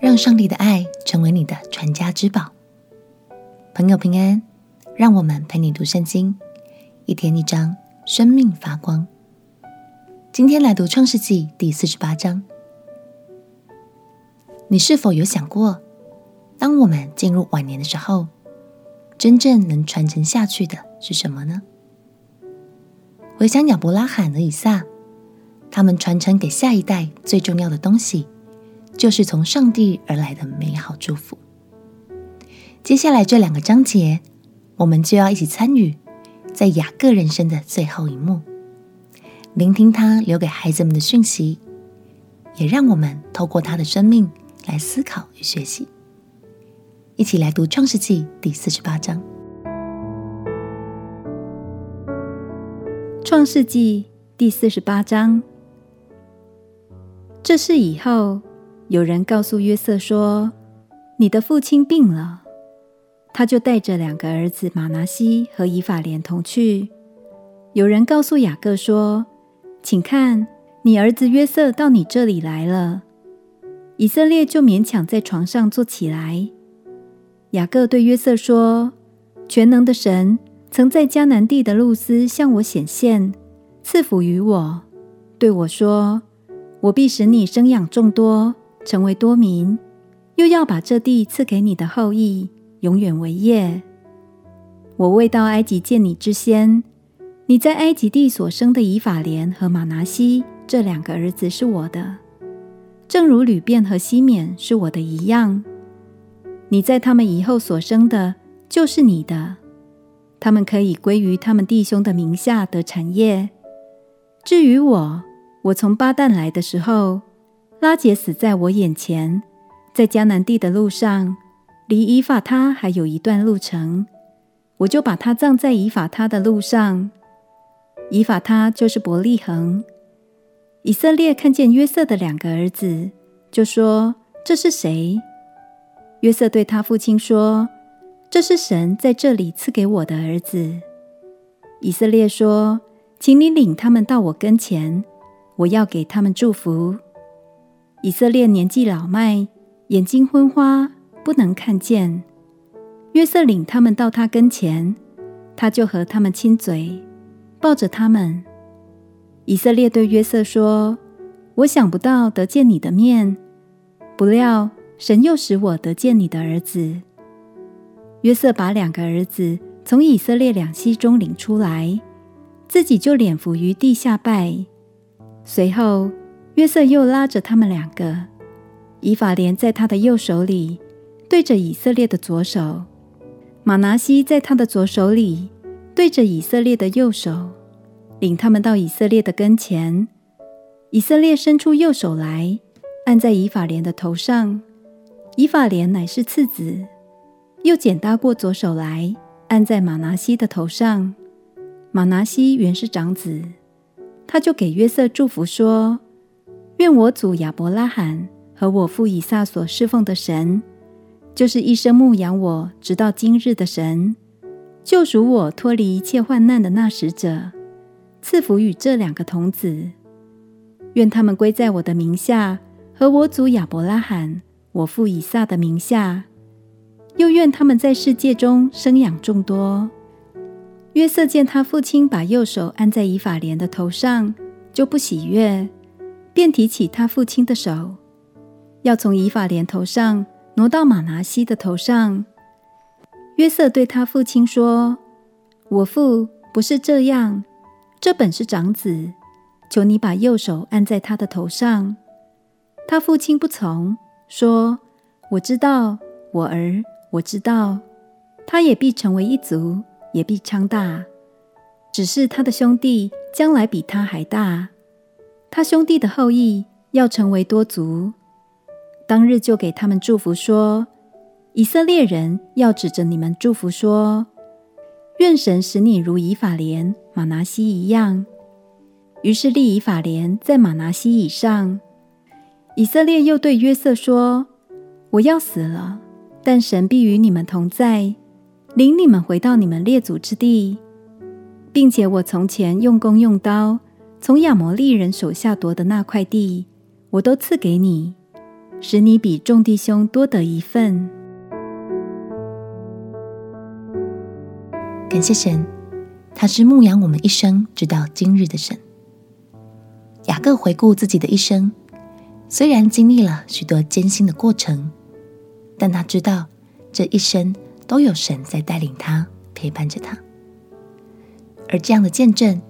让上帝的爱成为你的传家之宝。朋友平安，让我们陪你读圣经，一天一章，生命发光。今天来读创世纪第四十八章。你是否有想过，当我们进入晚年的时候，真正能传承下去的是什么呢？回想亚伯拉罕和以撒，他们传承给下一代最重要的东西，就是从上帝而来的美好祝福。接下来这两个章节，我们就要一起参与在雅各人生的最后一幕，聆听他留给孩子们的讯息，也让我们透过他的生命来思考与学习。一起来读创世纪第四十八章。创世纪第四十八章，这是以后，有人告诉约瑟说：“你的父亲病了。”他就带着两个儿子马拿西和以法莲同去。有人告诉雅各说：“请看，你儿子约瑟到你这里来了。”以色列就勉强在床上坐起来。雅各对约瑟说：“全能的神。”曾在迦南地的路斯向我显现，赐福于我，对我说：“我必使你生养众多，成为多民，又要把这地赐给你的后裔，永远为业。”我未到埃及见你之先，你在埃及地所生的以法莲和玛拿西这两个儿子是我的，正如吕便和西缅是我的一样。你在他们以后所生的，就是你的。他们可以归于他们弟兄的名下得产业。至于我，我从巴旦来的时候，拉杰死在我眼前，在迦南地的路上，离以法他还有一段路程，我就把他葬在以法他的路上。以法他就是伯利恒。以色列看见约瑟的两个儿子，就说：“这是谁？”约瑟对他父亲说。这是神在这里赐给我的儿子。以色列说：“请你领他们到我跟前，我要给他们祝福。”以色列年纪老迈，眼睛昏花，不能看见。约瑟领他们到他跟前，他就和他们亲嘴，抱着他们。以色列对约瑟说：“我想不到得见你的面，不料神又使我得见你的儿子。”约瑟把两个儿子从以色列两栖中领出来，自己就脸伏于地下拜。随后，约瑟又拉着他们两个，以法莲在他的右手里，对着以色列的左手；马拿西在他的左手里，对着以色列的右手，领他们到以色列的跟前。以色列伸出右手来，按在以法莲的头上。以法莲乃是次子。又剪搭过左手来，按在马拿西的头上。马拿西原是长子，他就给约瑟祝福说：“愿我祖亚伯拉罕和我父以撒所侍奉的神，就是一生牧养我直到今日的神，救赎我脱离一切患难的那使者，赐福与这两个童子。愿他们归在我的名下，和我祖亚伯拉罕、我父以撒的名下。”又愿他们在世界中生养众多。约瑟见他父亲把右手按在以法莲的头上，就不喜悦，便提起他父亲的手，要从以法莲头上挪到玛拿西的头上。约瑟对他父亲说：“我父不是这样，这本是长子，求你把右手按在他的头上。”他父亲不从，说：“我知道，我儿。”我知道，他也必成为一族，也必昌大。只是他的兄弟将来比他还大，他兄弟的后裔要成为多族。当日就给他们祝福说：“以色列人要指着你们祝福说，愿神使你如以法莲、玛拿西一样。”于是立以法莲在玛拿西以上。以色列又对约瑟说：“我要死了。”但神必与你们同在，领你们回到你们列祖之地，并且我从前用弓用刀从亚摩利人手下夺的那块地，我都赐给你。使你比众弟兄多得一份。感谢神，他是牧养我们一生直到今日的神。雅各回顾自己的一生，虽然经历了许多艰辛的过程，但他知道这一生都有神在带领他，陪伴着他。而这样的见证，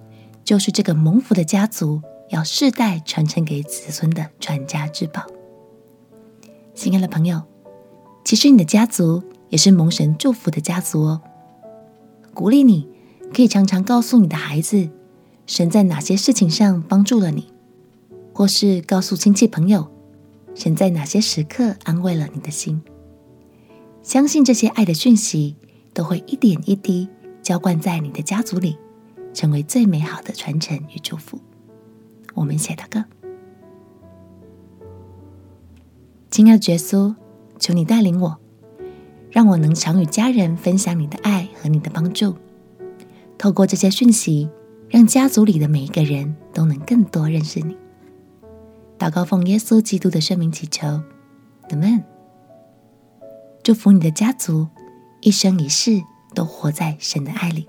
就是这个蒙福的家族要世代传承给子孙的传家之宝。亲爱的朋友，其实你的家族也是蒙神祝福的家族哦。鼓励你，可以常常告诉你的孩子，神在哪些事情上帮助了你，或是告诉亲戚朋友，神在哪些时刻安慰了你的心。相信这些爱的讯息，都会一点一滴浇灌在你的家族里，成为最美好的传承与祝福。我们写的歌。亲爱的耶稣，求你带领我。让我能常与家人分享你的爱和你的帮助，透过这些讯息，让家族里的每一个人都能更多认识你。祷告奉耶稣基督的圣名祈求，阿门。祝福你的家族一生一世都活在神的爱里。